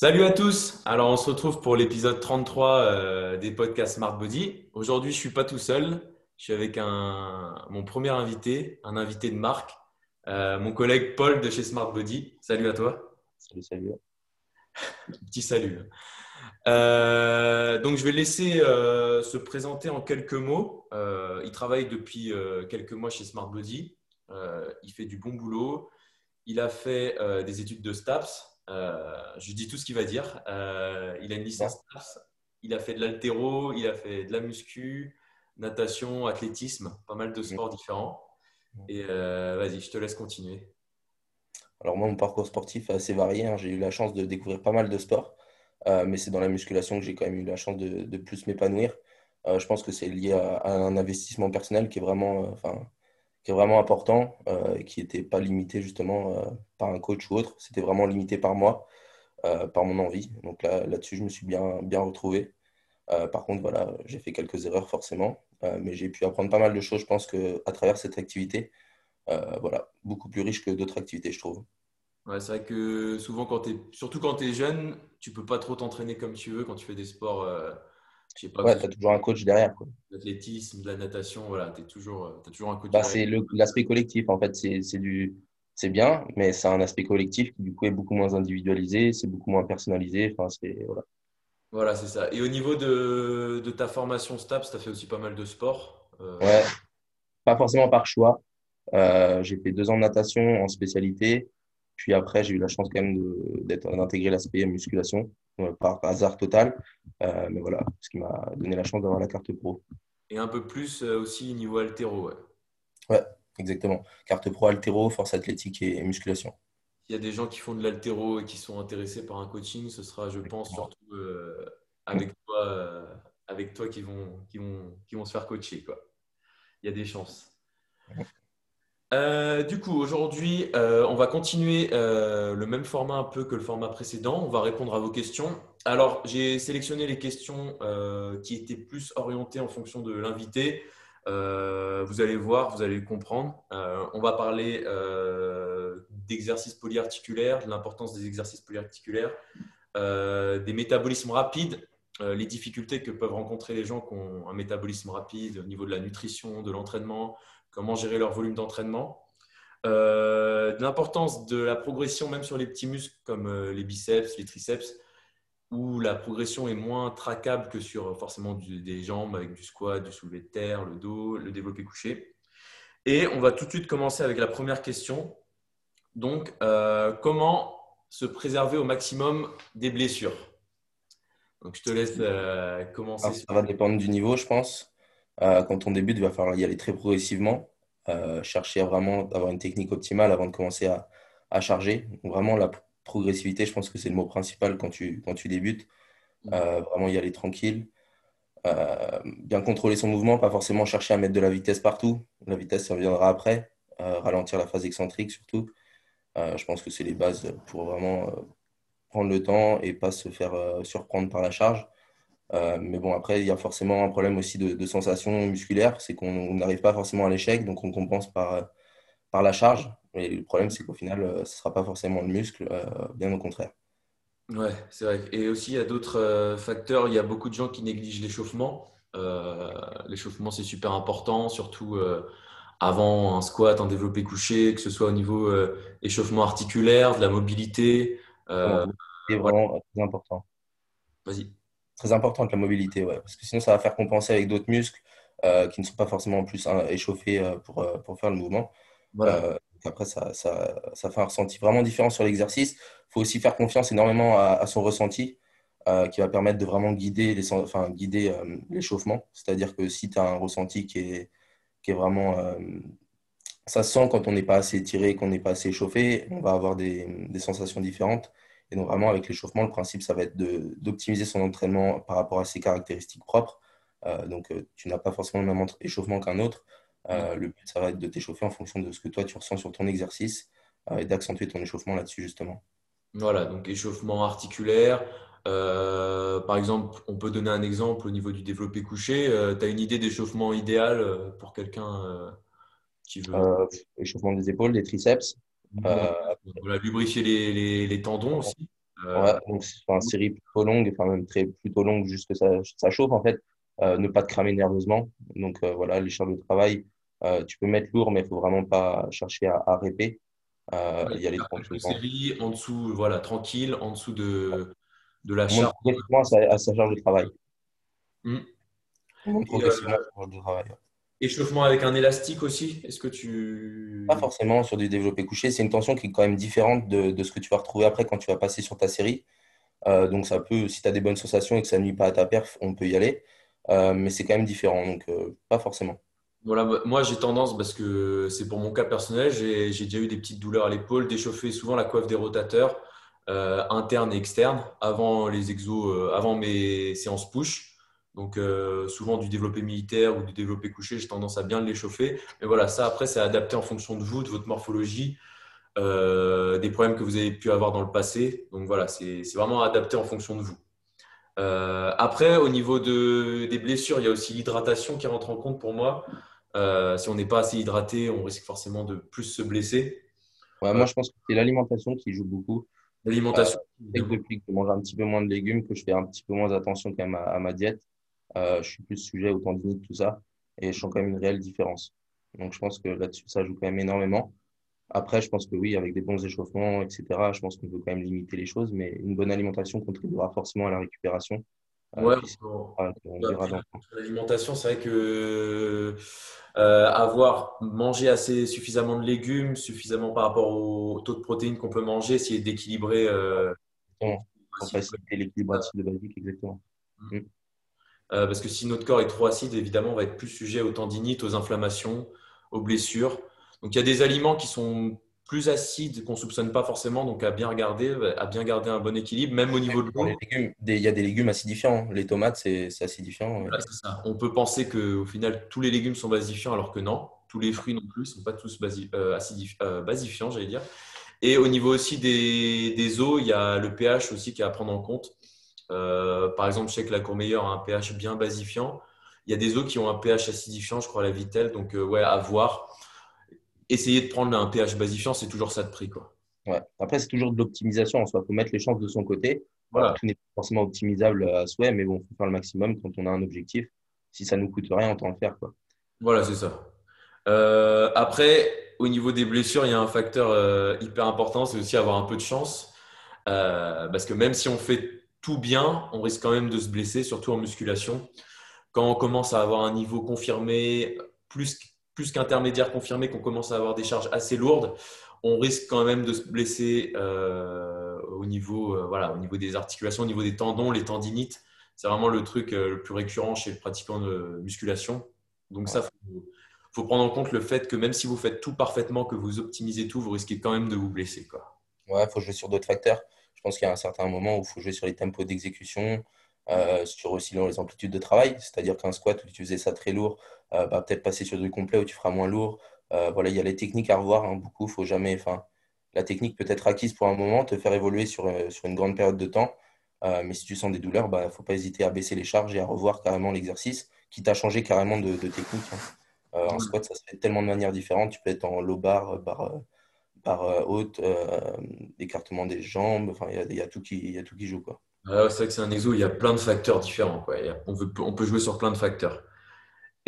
Salut à tous. Alors, on se retrouve pour l'épisode 33 euh, des podcasts Smart Body. Aujourd'hui, je suis pas tout seul. Je suis avec un, mon premier invité, un invité de marque, euh, mon collègue Paul de chez Smart Body. Salut à toi. Salut, salut. Petit salut. Euh, donc, je vais laisser se présenter en quelques mots. il travaille depuis quelques mois chez Smart Body. il fait du bon boulot. Il a fait des études de STAPS, je dis tout ce qu'il va dire. Euh, il a une licence il a fait de l'altéro, il a fait de la muscu, natation, athlétisme, pas mal de sports différents. Et euh, vas-y, je te laisse continuer. Alors moi, mon parcours sportif est assez varié. Hein. J'ai eu la chance de découvrir pas mal de sports, mais c'est dans la musculation que j'ai quand même eu la chance de, plus m'épanouir. je pense que c'est lié à, un investissement personnel qui est vraiment, enfin, qui vraiment important euh, qui n'était pas limité justement euh, par un coach ou autre. C'était vraiment limité par moi, euh, par mon envie. Donc là, là-dessus, je me suis bien, bien retrouvé. par contre, voilà, j'ai fait quelques erreurs forcément, mais j'ai pu apprendre pas mal de choses, je pense, qu'à travers cette activité. voilà, beaucoup plus riche que d'autres activités, je trouve. Ouais, c'est vrai que souvent, quand es, surtout quand tu es jeune, tu peux pas trop t'entraîner comme tu veux quand tu fais des sports ouais, tu as toujours un coach derrière. L'athlétisme, de la natation, voilà, tu toujours, euh, as toujours un coach bah, C'est l'aspect collectif, en fait. C'est bien, mais c'est un aspect collectif qui, du coup, est beaucoup moins individualisé, c'est beaucoup moins personnalisé. Enfin, voilà, voilà c'est ça. Et au niveau de, de ta formation STAPS, tu as fait aussi pas mal de sport euh... Ouais, pas forcément par choix. Euh, j'ai fait deux ans de natation en spécialité. Puis après, j'ai eu la chance quand même d'intégrer l'aspect musculation euh, par hasard total. Euh, mais voilà, ce qui m'a donné la chance d'avoir la carte pro. Et un peu plus euh, aussi niveau altéro, ouais. Ouais, exactement. Carte pro altéro, force athlétique et, musculation. Il y a des gens qui font de l'altéro et qui sont intéressés par un coaching, ce sera, je pense, surtout avec toi, avec toi qui vont, qui vont, qui vont se faire coacher, quoi. Il y a des chances. Euh, du coup, aujourd'hui, euh, on va continuer euh, le même format un peu que le format précédent. On va répondre à vos questions. Alors, j'ai sélectionné les questions qui étaient plus orientées en fonction de l'invité. vous allez voir, vous allez comprendre. on va parler d'exercices polyarticulaires, de l'importance des exercices polyarticulaires, des métabolismes rapides, les difficultés que peuvent rencontrer les gens qui ont un métabolisme rapide au niveau de la nutrition, de l'entraînement, comment gérer leur volume d'entraînement. Euh, l'importance de la progression même sur les petits muscles comme euh, les biceps, les triceps, où la progression est moins traquable que sur euh, forcément des jambes avec du squat, du soulevé de terre, le dos, le développé couché. Et on va tout de suite commencer avec la première question. Donc, comment se préserver au maximum des blessures? Donc, je te laisse commencer. ça va dépendre du niveau, je pense. Euh, quand on débute, il va falloir y aller très progressivement, euh, chercher à vraiment avoir une technique optimale avant de commencer à, à charger. vraiment, la progressivité, je pense que c'est le mot principal quand tu, quand tu débutes. Mm. Euh, vraiment y aller tranquille. bien contrôler son mouvement, pas forcément chercher à mettre de la vitesse partout. La vitesse, ça viendra après. ralentir la phase excentrique surtout. je pense que c'est les bases pour vraiment prendre le temps et pas se faire surprendre par la charge. Euh, mais bon, après, il y a forcément un problème aussi de, sensation musculaire, c'est qu'on n'arrive pas forcément à l'échec, donc on compense par, euh, par la charge. Mais le problème, c'est qu'au final, euh, ce ne sera pas forcément le muscle, bien au contraire. Ouais, c'est vrai. Et aussi, il y a d'autres facteurs. Il y a beaucoup de gens qui négligent l'échauffement. l'échauffement, c'est super important, surtout avant un squat, un développé couché, que ce soit au niveau échauffement articulaire, de la mobilité. c'est vraiment très important. Vas-y très importante la mobilité, ouais, parce que sinon ça va faire compenser avec d'autres muscles euh, qui ne sont pas forcément plus hein, échauffés euh, pour, euh, pour, faire le mouvement. Voilà. après, ça, ça, ça, fait un ressenti vraiment différent sur l'exercice. Il faut aussi faire confiance énormément à, son ressenti qui va permettre de vraiment guider les, enfin, guider l'échauffement. C'est-à-dire que si tu as un ressenti qui est, qui est vraiment ça se sent quand on n'est pas assez étiré, qu'on n'est pas assez échauffé, on va avoir des, des sensations différentes. Et donc, vraiment, avec l'échauffement, le principe, ça va être d'optimiser son entraînement par rapport à ses caractéristiques propres. Euh, donc, euh, tu n'as pas forcément le même échauffement qu'un autre. Euh, le but, ça va être de t'échauffer en fonction de ce que toi, tu ressens sur ton exercice et d'accentuer ton échauffement là-dessus, justement. Voilà, donc échauffement articulaire. par exemple, on peut donner un exemple au niveau du développé couché. tu as une idée d'échauffement idéal pour quelqu'un qui veut? Échauffement des épaules, des triceps. Euh, voilà, lubrifier les, les, tendons aussi. Ouais, donc c'est une série plutôt longue, enfin même très plutôt longue, juste que ça, ça chauffe en fait. ne pas te cramer nerveusement. Donc voilà, les charges de travail, tu peux mettre lourd, mais il faut vraiment pas chercher à, à répéter. Euh, il y a les séries en dessous, voilà, tranquille, en dessous de, de la charge. à, sa charge de travail. Hmm. Échauffement avec un élastique aussi Est-ce que tu. Pas forcément sur du développé couché. C'est une tension qui est quand même différente de, de, ce que tu vas retrouver après quand tu vas passer sur ta série. Euh, donc, ça peut, si tu as des bonnes sensations et que ça ne nuit pas à ta perf, on peut y aller. Euh, mais c'est quand même différent. Donc, pas forcément. Voilà, moi j'ai tendance, parce que c'est pour mon cas personnel, j'ai déjà eu des petites douleurs à l'épaule, d'échauffer souvent la coiffe des rotateurs euh, internes et externes avant les exos, euh, avant mes séances push. Donc euh, souvent du développé militaire ou du développé couché, j'ai tendance à bien l'échauffer. Mais voilà, ça après c'est adapté en fonction de vous, de votre morphologie, des problèmes que vous avez pu avoir dans le passé. Donc voilà, c'est vraiment adapté en fonction de vous. après, au niveau de, des blessures, il y a aussi l'hydratation qui rentre en compte pour moi. Euh, si on n'est pas assez hydraté, on risque forcément de plus se blesser. moi, je pense que c'est l'alimentation qui joue beaucoup. L'alimentation. Euh, depuis que je mange un petit peu moins de légumes, que je fais un petit peu moins attention quand même à, ma diète, euh, je suis plus sujet aux tendinites, tout ça, et je sens quand même une réelle différence. Donc, je pense que là-dessus, ça joue quand même énormément. Après, je pense que oui, avec des bons échauffements, etc., je pense qu'on peut quand même limiter les choses, mais une bonne alimentation contribuera forcément à la récupération. Ouais, l'alimentation, c'est vrai que euh, avoir mangé assez suffisamment de légumes, suffisamment par rapport au taux de protéines qu'on peut manger, essayer d'équilibrer. Euh, faciliter l'équilibre acide basique, exactement. Mm. Mm. Euh, parce que si notre corps est trop acide, évidemment, on va être plus sujet aux tendinites, aux inflammations, aux blessures. Donc, il y a des aliments qui sont plus acide qu'on soupçonne pas forcément, donc à bien regarder, à bien garder un bon équilibre, même au niveau de l'eau. Il y a des légumes acidifiants. Les tomates, c'est acidifiant. On peut penser qu'au final, tous les légumes sont basifiants, alors que non. Tous les fruits non plus ne sont pas tous euh, euh, basifiants, j'allais dire. Et au niveau aussi des, des, eaux, il y a le pH aussi qui est à prendre en compte. Euh, par exemple, je sais que la Courmeilleure a un pH bien basifiant. Il y a des eaux qui ont un pH acidifiant, je crois, la Vitelle. Donc, ouais, à voir essayer de prendre un pH basifiant, c'est toujours ça de prix. Quoi. Ouais. Après, c'est toujours de l'optimisation en soi. Il faut mettre les chances de son côté. Voilà. Tout n'est pas forcément optimisable à souhait, mais bon, il faut faire le maximum quand on a un objectif. Si ça ne nous coûte rien, on le faire. Quoi. Voilà, c'est ça. Euh, après, au niveau des blessures, il y a un facteur euh, hyper important, c'est aussi avoir un peu de chance. Euh, parce que même si on fait tout bien, on risque quand même de se blesser, surtout en musculation. Quand on commence à avoir un niveau confirmé, plus plus qu'intermédiaire confirmé, qu'on commence à avoir des charges assez lourdes, on risque quand même de se blesser euh, au, niveau, euh, voilà, au niveau des articulations, au niveau des tendons, les tendinites. C'est vraiment le truc euh, le plus récurrent chez le pratiquant de musculation. Donc ça, il faut, prendre en compte le fait que même si vous faites tout parfaitement, que vous optimisez tout, vous risquez quand même de vous blesser. Ouais, il faut jouer sur d'autres facteurs. Je pense qu'il y a un certain moment où il faut jouer sur les tempos d'exécution, sur aussi les amplitudes de travail. C'est-à-dire qu'un squat où tu faisais ça très lourd, euh, bah, peut-être passer sur du complet où tu feras moins lourd. Euh, voilà, il y a les techniques à revoir hein, beaucoup. Faut jamais, enfin, la technique peut être acquise pour un moment, te faire évoluer sur, euh, sur une grande période de temps. mais si tu sens des douleurs, il bah, ne faut pas hésiter à baisser les charges et à revoir carrément l'exercice qui t'a changé carrément de, technique. Hein. en squat, ça se fait tellement de manières différentes. Tu peux être en low bar, barre, haute, écartement des jambes. Enfin, il y a, tout qui, y a tout qui joue. Quoi. c'est vrai que c'est un exo, il y a plein de facteurs différents. Quoi. on, veut, on peut jouer sur plein de facteurs.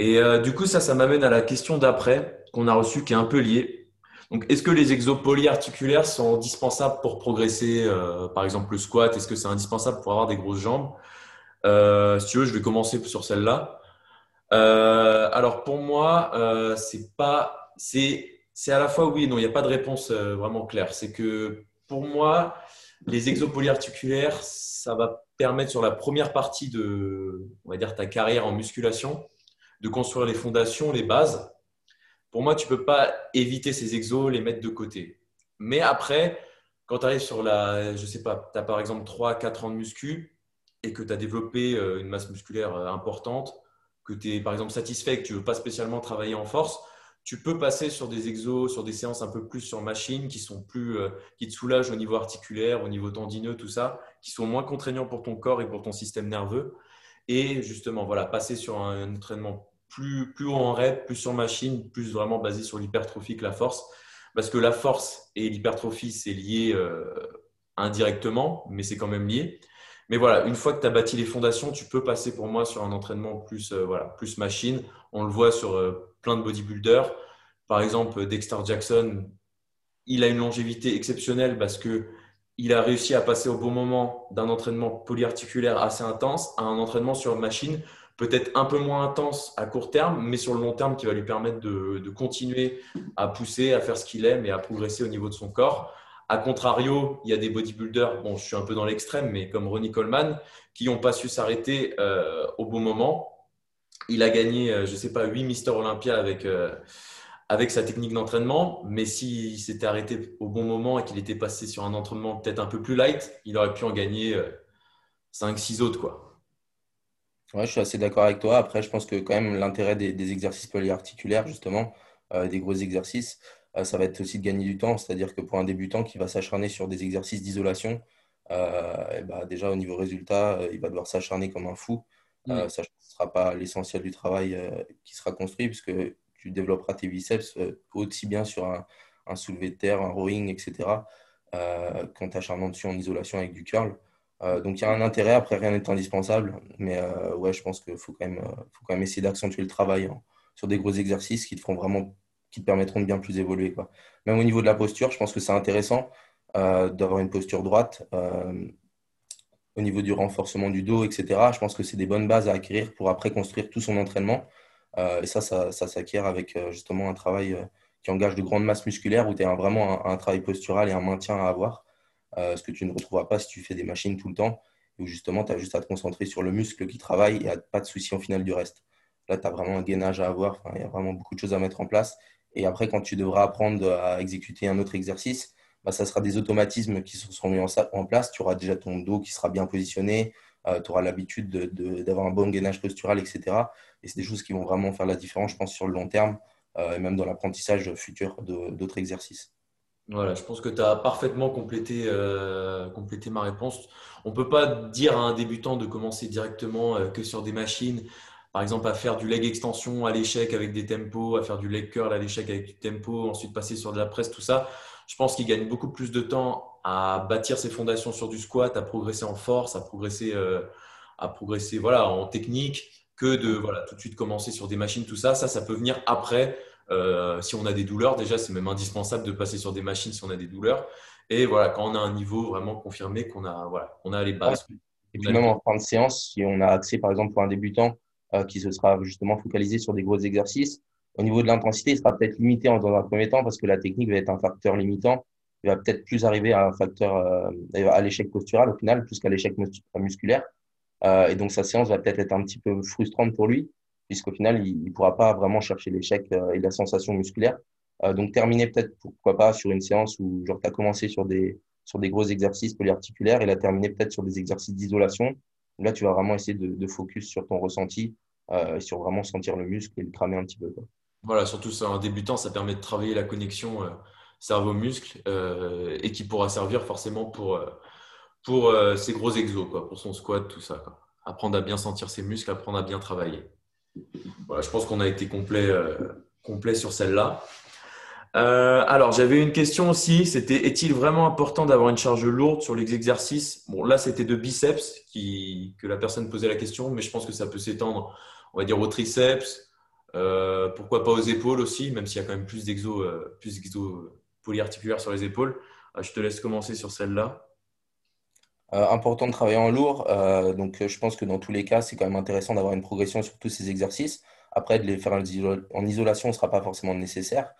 Et euh, du coup, ça, ça m'amène à la question d'après qu'on a reçue qui est un peu liée. Donc, est-ce que les exos polyarticulaires sont indispensables pour progresser euh, Par exemple, le squat, est-ce que c'est indispensable pour avoir des grosses jambes? Euh, Si tu veux, je vais commencer sur celle-là. alors, pour moi, c'est pas, c'est, c'est à la fois oui et non. Il n'y a pas de réponse vraiment claire. C'est que pour moi, les exos polyarticulaires, ça va permettre sur la première partie de, on va dire, ta carrière en musculation, de construire les fondations, les bases. Pour moi, tu ne peux pas éviter ces exos, les mettre de côté. Mais après, quand tu arrives sur la, je sais pas, tu as par exemple 3-4 ans de muscu et que tu as développé euh, une masse musculaire euh, importante, que tu es par exemple satisfait, que tu ne veux pas spécialement travailler en force, tu peux passer sur des exos, sur des séances un peu plus sur machine qui sont plus, euh, qui te soulagent au niveau articulaire, au niveau tendineux, tout ça, qui sont moins contraignants pour ton corps et pour ton système nerveux. Et justement, voilà, passer sur un entraînement plus, plus haut en rep, plus sur machine, plus vraiment basé sur l'hypertrophie que la force. Parce que la force et l'hypertrophie, c'est lié euh, indirectement, mais c'est quand même lié. Mais voilà, une fois que tu as bâti les fondations, tu peux passer pour moi sur un entraînement plus, euh, voilà, plus machine. On le voit sur plein de bodybuilders. Par exemple, Dexter Jackson, il a une longévité exceptionnelle parce que il a réussi à passer au bon moment d'un entraînement polyarticulaire assez intense à un entraînement sur machine peut-être un peu moins intense à court terme, mais sur le long terme qui va lui permettre de, continuer à pousser, à faire ce qu'il aime et à progresser au niveau de son corps. A contrario, il y a des bodybuilders, bon, je suis un peu dans l'extrême, mais comme Ronnie Coleman, qui n'ont pas su s'arrêter euh, au bon moment. Il a gagné, euh, je ne sais pas, 8 Mister Olympia avec, euh, avec sa technique d'entraînement, mais s'il s'était arrêté au bon moment et qu'il était passé sur un entraînement peut-être un peu plus light, il aurait pu en gagner 5-6 autres. Quoi. Ouais, je suis assez d'accord avec toi. Après, je pense que quand même l'intérêt des, exercices polyarticulaires, justement, euh, des gros exercices, euh, ça va être aussi de gagner du temps. C'est-à-dire que pour un débutant qui va s'acharner sur des exercices d'isolation, euh, bah, déjà au niveau résultat, il va devoir s'acharner comme un fou. Mm. ça ne sera pas l'essentiel du travail qui sera construit, puisque tu développeras tes biceps aussi bien sur un, un, soulevé de terre, un rowing, etc., qu'en t'acharnant dessus en isolation avec du curl. Euh, donc il y a un intérêt, après rien n'est indispensable, mais euh, ouais, je pense qu'il faut, quand même, euh, faut quand même essayer d'accentuer le travail hein, sur des gros exercices qui te, feront vraiment, qui te permettront de bien plus évoluer. Quoi. Même au niveau de la posture, je pense que c'est intéressant d'avoir une posture droite. Au niveau du renforcement du dos, etc., je pense que c'est des bonnes bases à acquérir pour après construire tout son entraînement. et ça, ça, s'acquiert avec justement un travail qui engage de grandes masses musculaires où tu as vraiment un, travail postural et un maintien à avoir. Euh, ce que tu ne retrouveras pas si tu fais des machines tout le temps, où justement tu as juste à te concentrer sur le muscle qui travaille et pas de souci en final du reste. Là, tu as vraiment un gainage à avoir, il y a vraiment beaucoup de choses à mettre en place. Et après, quand tu devras apprendre à exécuter un autre exercice, bah, ça sera des automatismes qui se seront mis en, place. Tu auras déjà ton dos qui sera bien positionné, euh, tu auras l'habitude d'avoir un bon gainage postural, etc. Et c'est des choses qui vont vraiment faire la différence, je pense, sur le long terme, euh, et même dans l'apprentissage futur d'autres exercices. Voilà, je pense que tu as parfaitement complété, euh, complété, ma réponse. On ne peut pas dire à un débutant de commencer directement que sur des machines, par exemple à faire du leg extension à l'échec avec des tempos, à faire du leg curl à l'échec avec du tempo, ensuite passer sur de la presse, tout ça. Je pense qu'il gagne beaucoup plus de temps à bâtir ses fondations sur du squat, à progresser en force, à progresser, euh, à progresser voilà, en technique, que de voilà, tout de suite commencer sur des machines, tout ça. Ça, ça peut venir après euh, si on a des douleurs, déjà, c'est même indispensable de passer sur des machines si on a des douleurs. Et voilà, quand on a un niveau vraiment confirmé, qu'on a, voilà, on a les bases. Et puis même en fin de séance, si on a accès, par exemple, pour un débutant euh, qui se sera justement focalisé sur des gros exercices, au niveau de l'intensité, il sera peut-être limité dans un premier temps parce que la technique va être un facteur limitant. Il va peut-être plus arriver à un facteur, euh, à l'échec postural au final, plus qu'à l'échec musculaire. et donc sa séance va peut-être être un petit peu frustrante pour lui puisqu'au final, il ne pourra pas vraiment chercher l'échec euh, et la sensation musculaire. Euh, donc, terminer peut-être, pourquoi pas, sur une séance où tu as commencé sur des, sur des gros exercices polyarticulaires et la terminer peut-être sur des exercices d'isolation. Là, tu vas vraiment essayer de, focus sur ton ressenti euh, et sur vraiment sentir le muscle et le cramer un petit peu. Voilà, surtout ça, un débutant, ça permet de travailler la connexion cerveau-muscle et qui pourra servir forcément pour, pour ses gros exos, quoi, pour son squat, tout ça. Apprendre à bien sentir ses muscles, apprendre à bien travailler. Voilà, je pense qu'on a été complet, euh, complet sur celle-là. Euh, alors, j'avais une question aussi. C'était est-il vraiment important d'avoir une charge lourde sur les exercices? Bon, là, c'était de biceps que la personne posait la question, mais je pense que ça peut s'étendre, on va dire, aux triceps. Euh, pourquoi pas aux épaules aussi, même s'il y a quand même plus d'exos plus polyarticulaires sur les épaules. je te laisse commencer sur celle-là. Euh, important de travailler en lourd. Euh, donc, je pense que dans tous les cas, c'est quand même intéressant d'avoir une progression sur tous ces exercices. Après, de les faire en isolation ne sera pas forcément nécessaire.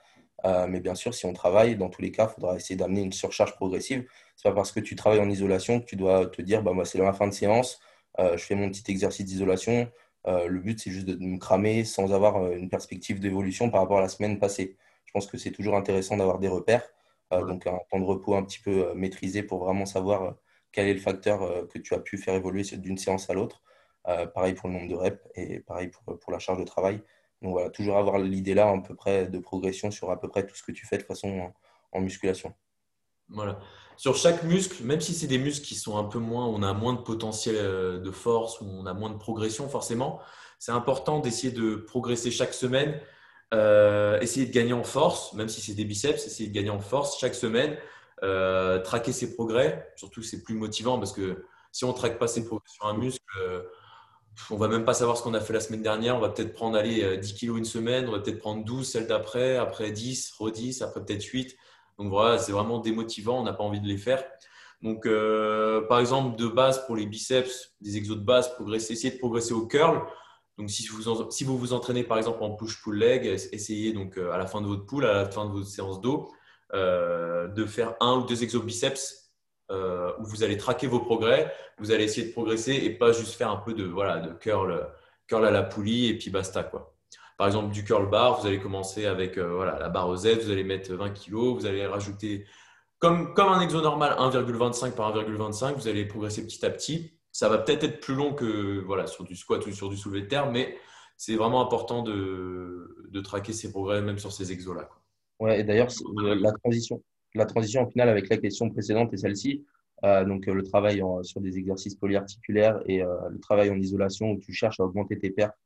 Euh, mais bien sûr, si on travaille, dans tous les cas, il faudra essayer d'amener une surcharge progressive. Ce n'est pas parce que tu travailles en isolation que tu dois te dire bah, moi, c'est la fin de séance, je fais mon petit exercice d'isolation. Le but, c'est juste de me cramer sans avoir une perspective d'évolution par rapport à la semaine passée. Je pense que c'est toujours intéressant d'avoir des repères, donc un temps de repos un petit peu maîtrisé pour vraiment savoir quel est le facteur euh, que tu as pu faire évoluer d'une séance à l'autre. Euh, pareil pour le nombre de reps et pareil pour, pour la charge de travail. Donc voilà, toujours avoir l'idée là, à peu près de progression sur à peu près tout ce que tu fais de façon en, musculation. Voilà. Sur chaque muscle, même si c'est des muscles qui sont un peu moins, on a moins de potentiel euh, de force on a moins de progression forcément, c'est important d'essayer de progresser chaque semaine, essayer de gagner en force, même si c'est des biceps, essayer de gagner en force chaque semaine traquer ses progrès, surtout c'est plus motivant parce que si on traque pas ses progrès sur un muscle, on va même pas savoir ce qu'on a fait la semaine dernière. On va peut-être prendre allez, 10 kilos une semaine, on va peut-être prendre 12 celle d'après, après 10, re 10, après peut-être 8. Donc voilà, c'est vraiment démotivant, on n'a pas envie de les faire. Donc, euh, par exemple, de base pour les biceps, des exos de base, progresser, essayez de progresser au curl. Donc, si vous, vous entraînez par exemple en push-pull leg, essayez donc euh, à la fin de votre pull, à la fin de votre séance d'eau, euh, de faire un ou deux exos biceps où vous allez traquer vos progrès. Vous allez essayer de progresser et pas juste faire un peu de, voilà, de curl, curl à la poulie et puis basta. Quoi. Par exemple, du curl bar, vous allez commencer avec voilà, la barre Z, vous allez mettre 20 kg, vous allez rajouter comme, un exo normal, 1,25 par 1,25, vous allez progresser petit à petit. Ça va peut-être être plus long que voilà, sur du squat ou sur du soulevé de terre, mais c'est vraiment important de, de, traquer ses progrès, même sur ces exos-là. Ouais, et d'ailleurs, la transition, la transition en finale avec la question précédente et celle-ci, euh, donc euh, le travail sur des exercices polyarticulaires et euh, le travail en isolation où tu cherches à augmenter tes pertes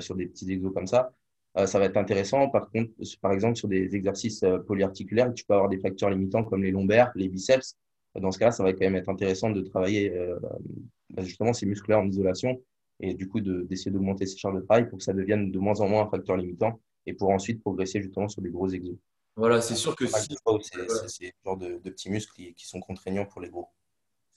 sur des petits exos comme ça. Euh, ça va être intéressant. Par contre, par exemple, sur des exercices euh, polyarticulaires, tu peux avoir des facteurs limitants comme les lombaires, les biceps. Dans ce cas-là, ça va quand même être intéressant de travailler euh, bah, justement ces muscles-là en isolation et du coup d'essayer d'augmenter ces charges de travail pour que ça devienne de moins en moins un facteur limitant et pour ensuite progresser justement sur des gros exos. Voilà, c'est sûr que si... c'est ce genre de, petits muscles qui, sont contraignants pour les gros.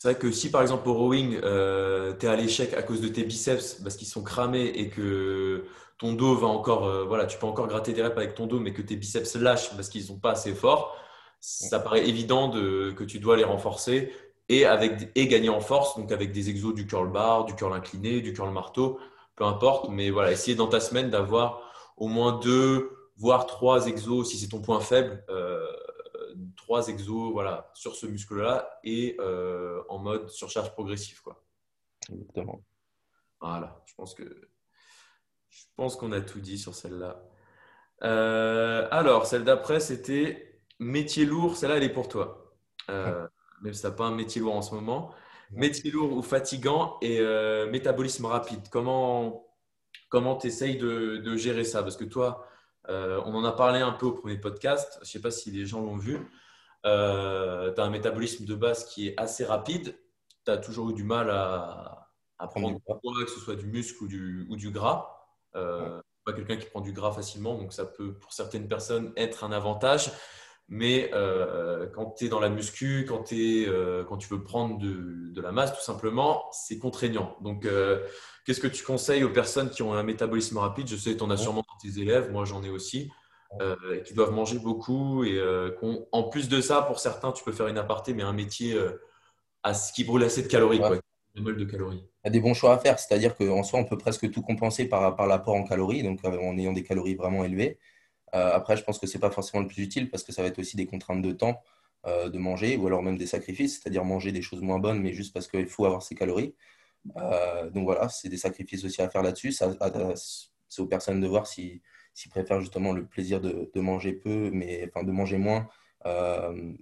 C'est vrai que si par exemple au rowing, tu es à l'échec à cause de tes biceps parce qu'ils sont cramés et que ton dos va encore, euh, voilà, tu peux encore gratter des reps avec ton dos, mais que tes biceps lâchent parce qu'ils sont pas assez forts, ça paraît évident de, que tu dois les renforcer et, avec, et gagner en force, donc avec des exos du curl bar, du curl incliné, du curl marteau, peu importe. Mais voilà, essayer dans ta semaine d'avoir au moins deux, voire trois exos, si c'est ton point faible, euh, trois exos voilà, sur ce muscle-là et euh, en mode surcharge progressive. Quoi. Exactement. Voilà, je pense que je pense qu'on a tout dit sur celle-là. Euh, alors, celle d'après, c'était métier lourd. Celle-là, elle est pour toi. Euh, même si tu n'as pas un métier lourd en ce moment. Métier lourd ou fatigant et métabolisme rapide. Comment comment tu essayes de, gérer ça? Parce que toi, on en a parlé un peu au premier podcast. Je ne sais pas si les gens l'ont vu. tu as un métabolisme de base qui est assez rapide. Tu as toujours eu du mal à, prendre du poids, que ce soit du muscle ou du, ou du gras. Euh, pas quelqu'un qui prend du gras facilement, donc ça peut pour certaines personnes être un avantage. Mais euh, quand tu es dans la muscu, quand, es, euh, quand tu veux prendre de, la masse, tout simplement, c'est contraignant. Donc, qu'est-ce que tu conseilles aux personnes qui ont un métabolisme rapide? Je sais que tu en as sûrement dans tes élèves, moi j'en ai aussi, qui doivent manger beaucoup. Et en plus de ça, pour certains, tu peux faire une aparté, mais un métier à, qui brûle assez de calories. Quoi, de calories a des bons choix à faire. C'est-à-dire qu'en soi, on peut presque tout compenser par, par l'apport en calories, donc euh, en ayant des calories vraiment élevées. Euh, après, je pense que ce n'est pas forcément le plus utile parce que ça va être aussi des contraintes de temps euh, de manger ou alors même des sacrifices, c'est-à-dire manger des choses moins bonnes, mais juste parce qu'il faut avoir ces calories. donc voilà, c'est des sacrifices aussi à faire là-dessus. C'est aux personnes de voir s'ils préfèrent justement le plaisir de, de, manger peu, mais enfin de manger moins,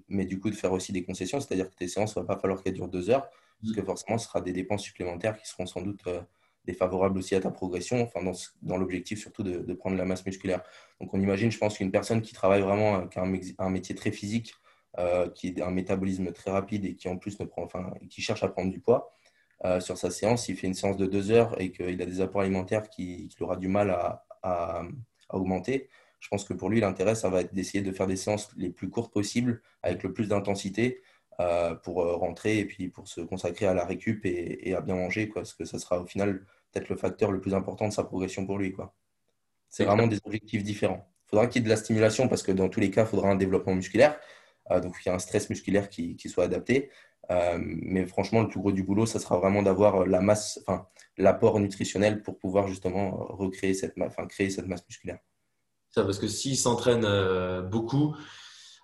mais du coup de faire aussi des concessions, c'est-à-dire que tes séances, il ne va pas falloir qu'elles durent deux heures parce que forcément, ce sera des dépenses supplémentaires qui seront sans doute euh, défavorables aussi à ta progression, enfin dans, dans l'objectif surtout de, de, prendre la masse musculaire. Donc on imagine, je pense qu'une personne qui travaille vraiment, avec un, un métier très physique, euh, qui a un métabolisme très rapide et qui en plus ne prend, enfin, qui cherche à prendre du poids, euh, sur sa séance, s'il fait une séance de deux heures et qu'il a des apports alimentaires qu'il qui aura du mal à, à, à, augmenter, je pense que pour lui, l'intérêt, ça va être d'essayer de faire des séances les plus courtes possibles, avec le plus d'intensité, euh, pour euh, rentrer et puis pour se consacrer à la récup et, à bien manger, quoi, parce que ça sera au final peut-être le facteur le plus important de sa progression pour lui. Quoi. C'est vraiment des objectifs différents. Il faudra qu'il y ait de la stimulation parce que dans tous les cas, il faudra un développement musculaire. Euh, donc, il y a un stress musculaire qui, qui soit adapté. mais franchement, le plus gros du boulot, ça sera vraiment d'avoir la masse, enfin, l'apport nutritionnel pour pouvoir justement recréer cette, enfin, créer cette masse musculaire. Ça, parce que s'il s'entraîne beaucoup,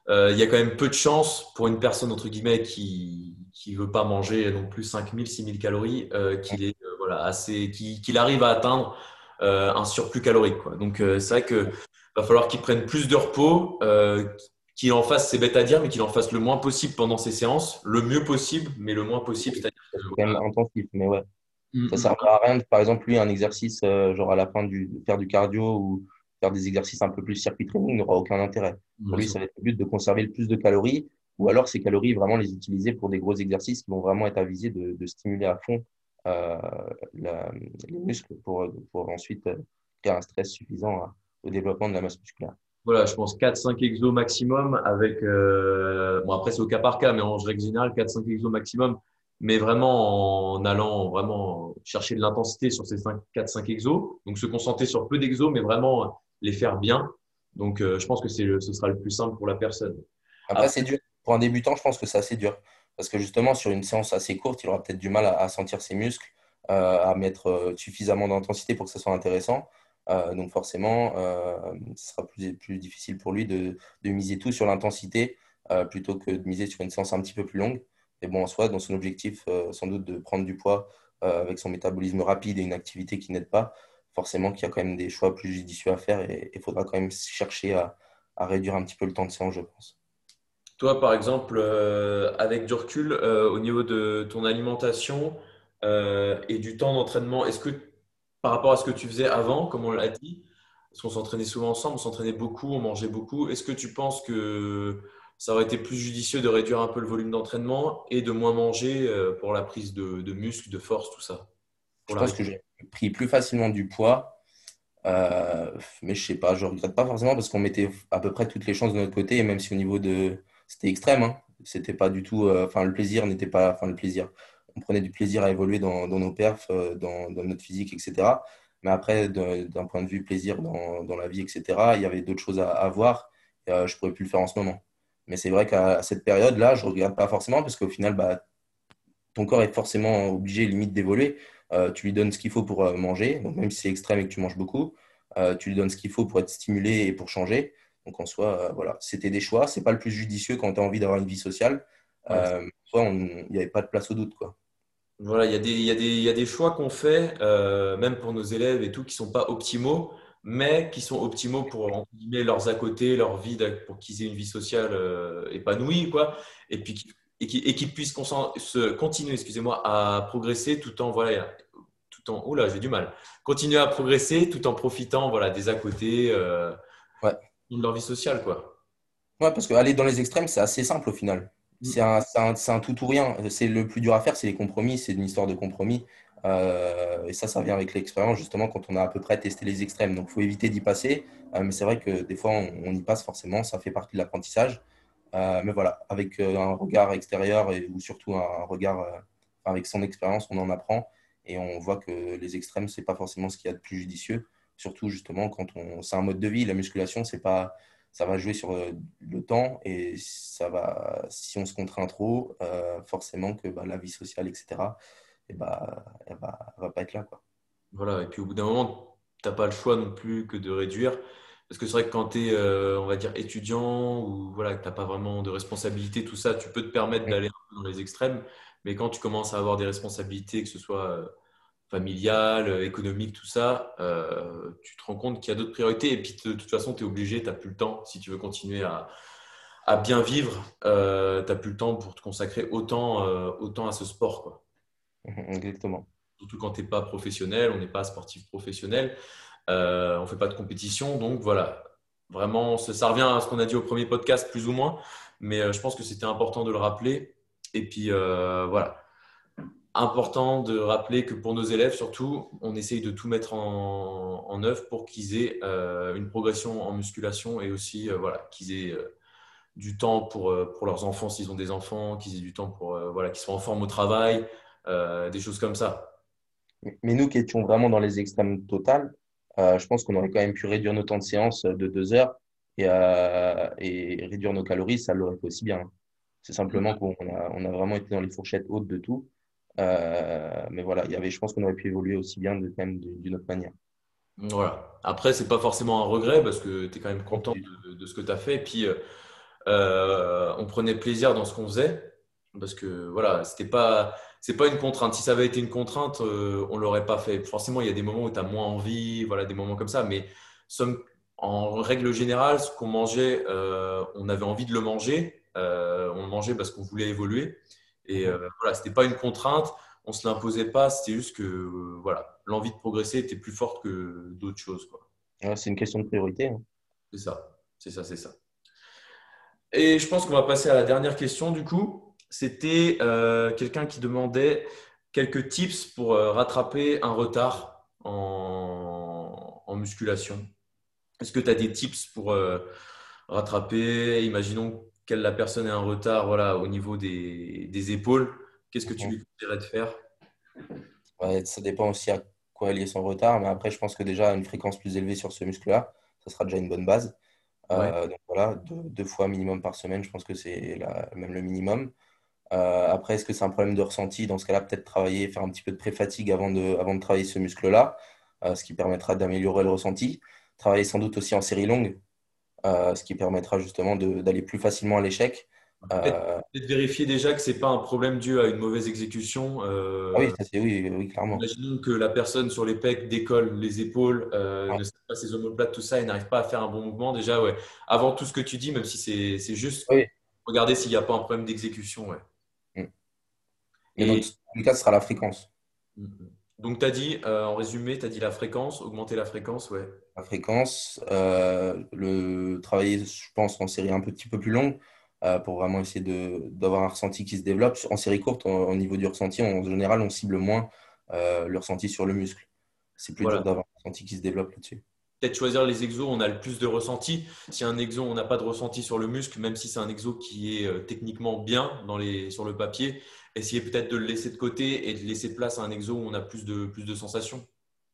euh, il y a quand même peu de chances pour une personne entre guillemets qui qui veut pas manger non plus 5000 6000 calories euh, qu'il est euh, voilà assez qu'il arrive à atteindre un surplus calorique quoi. Donc c'est vrai que va falloir qu'il prenne plus de repos qu'il en fasse, c'est bête à dire, mais qu'il en fasse le moins possible pendant ses séances, le mieux possible, mais le moins possible. C'est quand même intensif, mais ouais. Mm, ça ne mm. sert à rien, par exemple, lui, un exercice, genre à la fin du faire du cardio ou faire des exercices un peu plus circuit training n'aura aucun intérêt. Pour lui, ça va être le but de conserver le plus de calories ou alors ces calories, vraiment les utiliser pour des gros exercices qui vont vraiment être avisés de, de stimuler à fond euh, les muscles pour, pour ensuite créer un stress suffisant au développement de la masse musculaire. Voilà, je pense 4-5 exos maximum avec, bon après c'est au cas par cas, mais en règle générale, 4-5 exos maximum mais vraiment en allant vraiment chercher de l'intensité sur ces 4-5 exos. Donc, se concentrer sur peu d'exos, mais vraiment les faire bien. Donc, euh, je pense que le, ce sera le plus simple pour la personne. Après, c'est dur. Pour un débutant, je pense que c'est assez dur. Parce que justement, sur une séance assez courte, il aura peut-être du mal à, sentir ses muscles, euh, à mettre euh, suffisamment d'intensité pour que ce soit intéressant. donc, forcément, ce sera plus, plus, difficile pour lui de, de miser tout sur l'intensité plutôt que de miser sur une séance un petit peu plus longue. Et bon, en soi, dans son objectif, sans doute de prendre du poids avec son métabolisme rapide et une activité qui n'aide pas, forcément qu'il y a quand même des choix plus judicieux à faire et il faudra quand même chercher à, réduire un petit peu le temps de séance, je pense. Toi, par exemple, euh, avec du recul, au niveau de ton alimentation et du temps d'entraînement, est-ce que par rapport à ce que tu faisais avant, comme on l'a dit, parce qu'on s'entraînait souvent ensemble, on s'entraînait beaucoup, on mangeait beaucoup, est-ce que tu penses que ça aurait été plus judicieux de réduire un peu le volume d'entraînement et de moins manger euh, pour la prise de, muscles, de force, tout ça? Je pense que j'ai pris plus facilement du poids, euh, mais je sais pas, je regrette pas forcément parce qu'on mettait à peu près toutes les chances de notre côté, et même si au niveau de. C'était extrême, hein. c'était pas du tout. Euh, enfin, le plaisir n'était pas. Enfin, le plaisir. On prenait du plaisir à évoluer dans, nos perfs, dans, notre physique, etc. Mais après, d'un point de vue plaisir dans, la vie, etc., il y avait d'autres choses à, à voir. je pourrais plus le faire en ce moment. Mais c'est vrai qu'à cette période-là, je regarde pas forcément parce qu'au final, bah, ton corps est forcément obligé, limite, d'évoluer. Euh, tu lui donnes ce qu'il faut pour euh, manger, donc même si c'est extrême et que tu manges beaucoup, euh, tu lui donnes ce qu'il faut pour être stimulé et pour changer. Donc en soi, voilà, c'était des choix. C'est pas le plus judicieux quand tu as envie d'avoir une vie sociale. soit il n'y avait pas de place au doute. Quoi. Voilà, il y, a des, y, a des, y a des choix qu'on fait, même pour nos élèves et tout, qui ne sont pas optimaux mais qui sont optimaux pour leurs à côté, leur vie, pour qu'ils aient une vie sociale euh, épanouie, quoi, et puis et qu'ils puissent se continuer, excusez-moi, à progresser tout en voilà, tout en oula, j'ai du mal, continuer à progresser tout en profitant voilà des à côté euh, de leur vie sociale, quoi. Ouais, parce qu'aller dans les extrêmes, c'est assez simple au final. Mm. C'est un, un, un, tout ou rien. C'est le plus dur à faire, c'est les compromis. C'est une histoire de compromis. Euh, et ça, ça vient avec l'expérience, justement, quand on a à peu près testé les extrêmes. Donc, il faut éviter d'y passer. Euh, mais c'est vrai que des fois, on, y passe forcément. Ça fait partie de l'apprentissage. Euh, mais voilà, avec un regard extérieur et, ou surtout un regard avec son expérience, on en apprend. Et on voit que les extrêmes, ce n'est pas forcément ce qu'il y a de plus judicieux. Surtout, justement, quand on, c'est un mode de vie. La musculation, c'est pas ça va jouer sur le temps et ça va, si on se contraint trop, forcément que bah, la vie sociale, etc., et bah, elle va, va pas être là. Quoi. Voilà, et puis au bout d'un moment, tu n'as pas le choix non plus que de réduire. Parce que c'est vrai que quand tu es, euh, on va dire, étudiant ou voilà, que tu n'as pas vraiment de responsabilité, tout ça, tu peux te permettre d'aller un peu dans les extrêmes. Mais quand tu commences à avoir des responsabilités, que ce soit euh, familiales, euh, économiques, tout ça, tu te rends compte qu'il y a d'autres priorités. Et puis de, toute façon, tu es obligé, tu n'as plus le temps. Si tu veux continuer à, à bien vivre, tu n'as plus le temps pour te consacrer autant, autant à ce sport. Quoi. Exactement. Surtout quand tu n'es pas professionnel, on n'est pas sportif professionnel, euh, on ne fait pas de compétition. Donc voilà, vraiment, ça, revient à ce qu'on a dit au premier podcast, plus ou moins. Mais euh, je pense que c'était important de le rappeler. Et puis euh, voilà, important de rappeler que pour nos élèves, surtout, on essaye de tout mettre en, œuvre pour qu'ils aient une progression en musculation et aussi voilà, qu'ils aient du temps pour, pour leurs enfants s'ils ont des enfants, qu'ils aient du temps pour voilà, qu'ils soient en forme au travail, des choses comme ça. Mais nous qui étions vraiment dans les extrêmes totales, je pense qu'on aurait quand même pu réduire nos temps de séance de deux heures et, euh, et réduire nos calories, ça l'aurait fait aussi bien. C'est simplement mm-hmm. qu'on a, on a vraiment été dans les fourchettes hautes de tout. mais voilà, il y avait, je pense qu'on aurait pu évoluer aussi bien de, même d'une autre manière. Voilà. Après, c'est pas forcément un regret parce que tu es quand même content de, de ce que tu as fait. Et puis, on prenait plaisir dans ce qu'on faisait parce que voilà, c'était pas c'est pas une contrainte. Si ça avait été une contrainte, euh, on l'aurait pas fait. Forcément, il y a des moments où tu as moins envie, voilà, des moments comme ça. Mais en règle générale, ce qu'on mangeait, euh, on avait envie de le manger. Euh, on le mangeait parce qu'on voulait évoluer. Et voilà, c'était pas une contrainte. On se l'imposait pas. C'était juste que voilà, l'envie de progresser était plus forte que d'autres choses. c'est une question de priorité. Hein. C'est ça. C'est ça. C'est ça. Et je pense qu'on va passer à la dernière question du coup. C'était euh, quelqu'un qui demandait quelques tips pour euh, rattraper un retard en, en musculation. Est-ce que tu as des tips pour euh, rattraper? Imaginons que la personne ait un retard voilà, au niveau des, des épaules. Qu'est-ce que tu lui conseillerais de faire? Ouais, Ça dépend aussi à quoi est lié son retard. Mais après, je pense que déjà, une fréquence plus élevée sur ce muscle-là, ça sera déjà une bonne base. Euh, donc voilà, deux, fois minimum par semaine, je pense que c'est même le minimum. Euh, après, est-ce que c'est un problème de ressenti? Dans ce cas-là, peut-être travailler, faire un petit peu de pré-fatigue avant de, avant de travailler ce muscle-là, euh, ce qui permettra d'améliorer le ressenti. Travailler sans doute aussi en série longue, ce qui permettra justement d'aller plus facilement à l'échec. Peut-être vérifier déjà que ce n'est pas un problème dû à une mauvaise exécution. Euh, ah oui, oui, oui, clairement. Imaginons que la personne sur les pecs décolle les épaules, euh, ne sait pas ses omoplates, tout ça, et n'arrive pas à faire un bon mouvement. Déjà, ouais. avant tout ce que tu dis, même si c'est juste, regardez s'il n'y a pas un problème d'exécution. Ouais. Et, dans tous les cas, ce sera la fréquence. Mm, mm. Donc, tu as dit, euh, en résumé, tu as dit la fréquence, augmenter la fréquence, ouais. La fréquence, le travailler, je pense, en série un petit peu plus longue. Euh, pour vraiment essayer d'avoir un ressenti qui se développe. En série courte, au niveau du ressenti, en général, on cible moins euh, le ressenti sur le muscle. C'est plus dur d'avoir un ressenti qui se développe là-dessus. Peut-être choisir les exos, on a le plus de ressenti. Si un exo, on n'a pas de ressenti sur le muscle, même si c'est un exo qui est euh, techniquement bien dans les, sur le papier, essayer peut-être de le laisser de côté et de laisser place à un exo où on a plus de, plus de sensations. De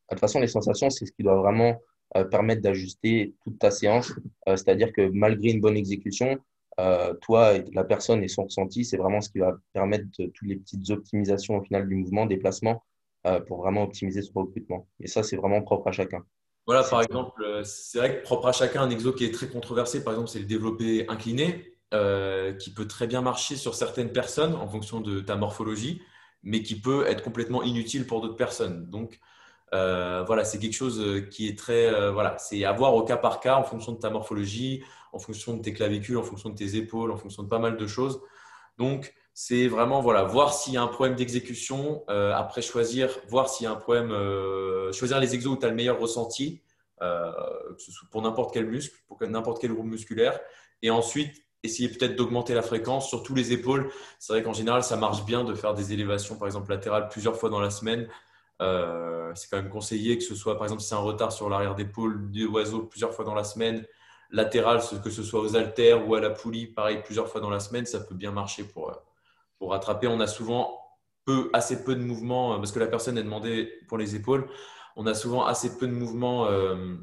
toute façon, les sensations, c'est ce qui doit vraiment permettre d'ajuster toute ta séance. C'est-à-dire que malgré une bonne exécution, euh, toi, la personne et son ressenti, c'est vraiment ce qui va permettre toutes les petites optimisations au final du mouvement, déplacement, euh, pour vraiment optimiser son recrutement. Et ça, c'est vraiment propre à chacun. Voilà, par exemple, euh, c'est vrai que propre à chacun, un exo qui est très controversé, par exemple, c'est le développé incliné, qui peut très bien marcher sur certaines personnes en fonction de ta morphologie, mais qui peut être complètement inutile pour d'autres personnes. Donc, voilà, c'est quelque chose qui est très, voilà, c'est à voir au cas par cas en fonction de ta morphologie, en fonction de tes clavicules, en fonction de tes épaules, en fonction de pas mal de choses. Donc, c'est vraiment voilà, voir s'il y a un problème d'exécution, euh, après choisir, voir s'il y a un problème, euh, choisir les exos où tu as le meilleur ressenti, euh, pour n'importe quel muscle, pour n'importe quel groupe musculaire, et ensuite essayer peut-être d'augmenter la fréquence sur tous les épaules. C'est vrai qu'en général, ça marche bien de faire des élévations, par exemple latérales, plusieurs fois dans la semaine. c'est quand même conseillé que ce soit, par exemple, si c'est un retard sur l'arrière d'épaule des oiseaux plusieurs fois dans la semaine, latéral, que ce soit aux haltères ou à la poulie, pareil, plusieurs fois dans la semaine, ça peut bien marcher pour, euh, pour rattraper. On a souvent peu, assez peu de mouvements, euh, parce que la personne est demandé pour les épaules, on a souvent assez peu de mouvements euh,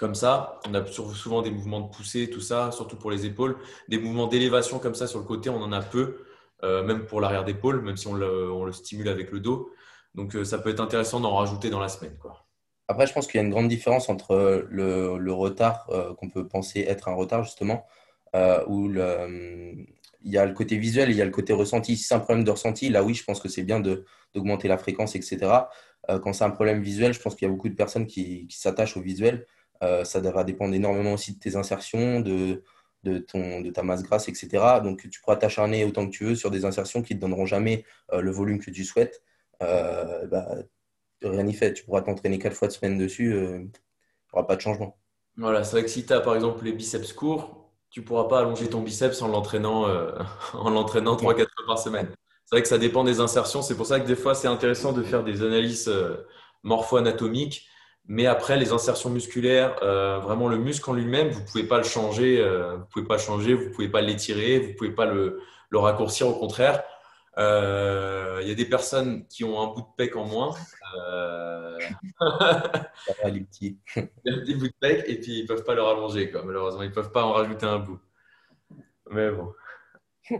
comme ça. On a souvent des mouvements de poussée, tout ça, surtout pour les épaules. Des mouvements d'élévation comme ça sur le côté, on en a peu, même pour l'arrière d'épaule, même si on le, stimule avec le dos. Donc ça peut être intéressant d'en rajouter dans la semaine. Quoi. Après, je pense qu'il y a une grande différence entre le, retard euh, qu'on peut penser être un retard, justement, euh, où le, il y a le côté visuel et il y a le côté ressenti. Si c'est un problème de ressenti, là, oui, je pense que c'est bien d'augmenter la fréquence, etc. Euh, quand c'est un problème visuel, je pense qu'il y a beaucoup de personnes qui, s'attachent au visuel. Ça va dépendre énormément aussi de tes insertions, de, ton, de ta masse grasse, etc. Donc, tu pourras t'acharner autant que tu veux sur des insertions qui ne te donneront jamais le volume que tu souhaites. Bah, rien n'y fait. Tu pourras t'entraîner quatre fois de semaine dessus, euh, il n'y aura pas de changement. Voilà, c'est vrai que si tu as par exemple les biceps courts, tu ne pourras pas allonger ton biceps en l'entraînant euh, en l'entraînant 3-4 fois par semaine. C'est vrai que ça dépend des insertions. C'est pour ça que des fois, c'est intéressant de faire des analyses euh, morpho-anatomiques. Mais après, les insertions musculaires, vraiment le muscle en lui-même, vous ne pouvez pas le changer. vous pouvez pas changer, vous ne pouvez pas l'étirer, vous ne pouvez pas le, le, raccourcir. Au contraire, il y a des personnes qui ont un bout de pec en moins euh... les petits. des bouts de pec et puis ils peuvent pas le rallonger, quoi. malheureusement. Ils peuvent pas en rajouter un bout. Mais bon.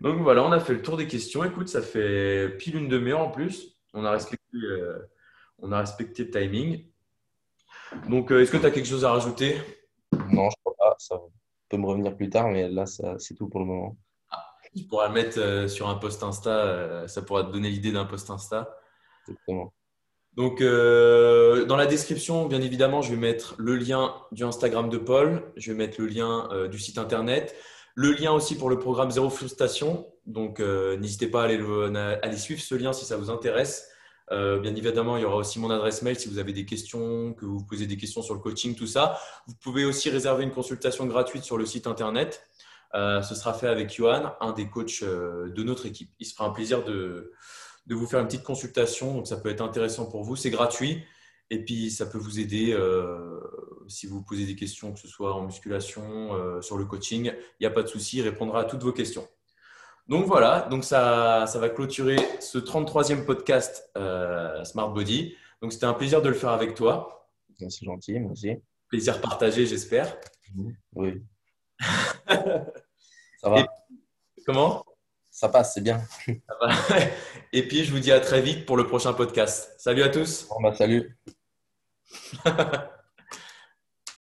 Donc voilà, on a fait le tour des questions. Écoute, ça fait pile une demi-heure en plus. On a respecté, euh, on a respecté le timing. Donc, euh, est-ce que tu as quelque chose à rajouter? Non, je crois pas. Ça peut me revenir plus tard, mais là, c'est tout pour le moment. Tu pourras le mettre euh, sur un post Insta. Ça pourra te donner l'idée d'un post Insta. Exactement. Donc, euh, dans la description, bien évidemment, je vais mettre le lien du Instagram de Paul. Je vais mettre le lien du site internet. Le lien aussi pour le programme Zéro Frustration. Donc, n'hésitez pas à aller, suivre ce lien si ça vous intéresse. Euh, bien évidemment, il y aura aussi mon adresse mail si vous avez des questions, que vous posez des questions sur le coaching, tout ça. Vous pouvez aussi réserver une consultation gratuite sur le site internet. Euh, ce sera fait avec Johan, un des coachs de notre équipe. Il se fera un plaisir de vous faire une petite consultation, donc ça peut être intéressant pour vous. C'est gratuit. Et puis, ça peut vous aider euh, si vous posez des questions, que ce soit en musculation, euh, sur le coaching. Il n'y a pas de souci, il répondra à toutes vos questions. Donc voilà, donc ça, ça va clôturer ce 33e podcast euh, Smart Body. Donc c'était un plaisir de le faire avec toi. C'est gentil, moi aussi. Plaisir partagé, j'espère. Oui. ça va. comment? Ça passe, c'est bien. Et puis je vous dis à très vite pour le prochain podcast. Salut à tous. Bon, bah, salut.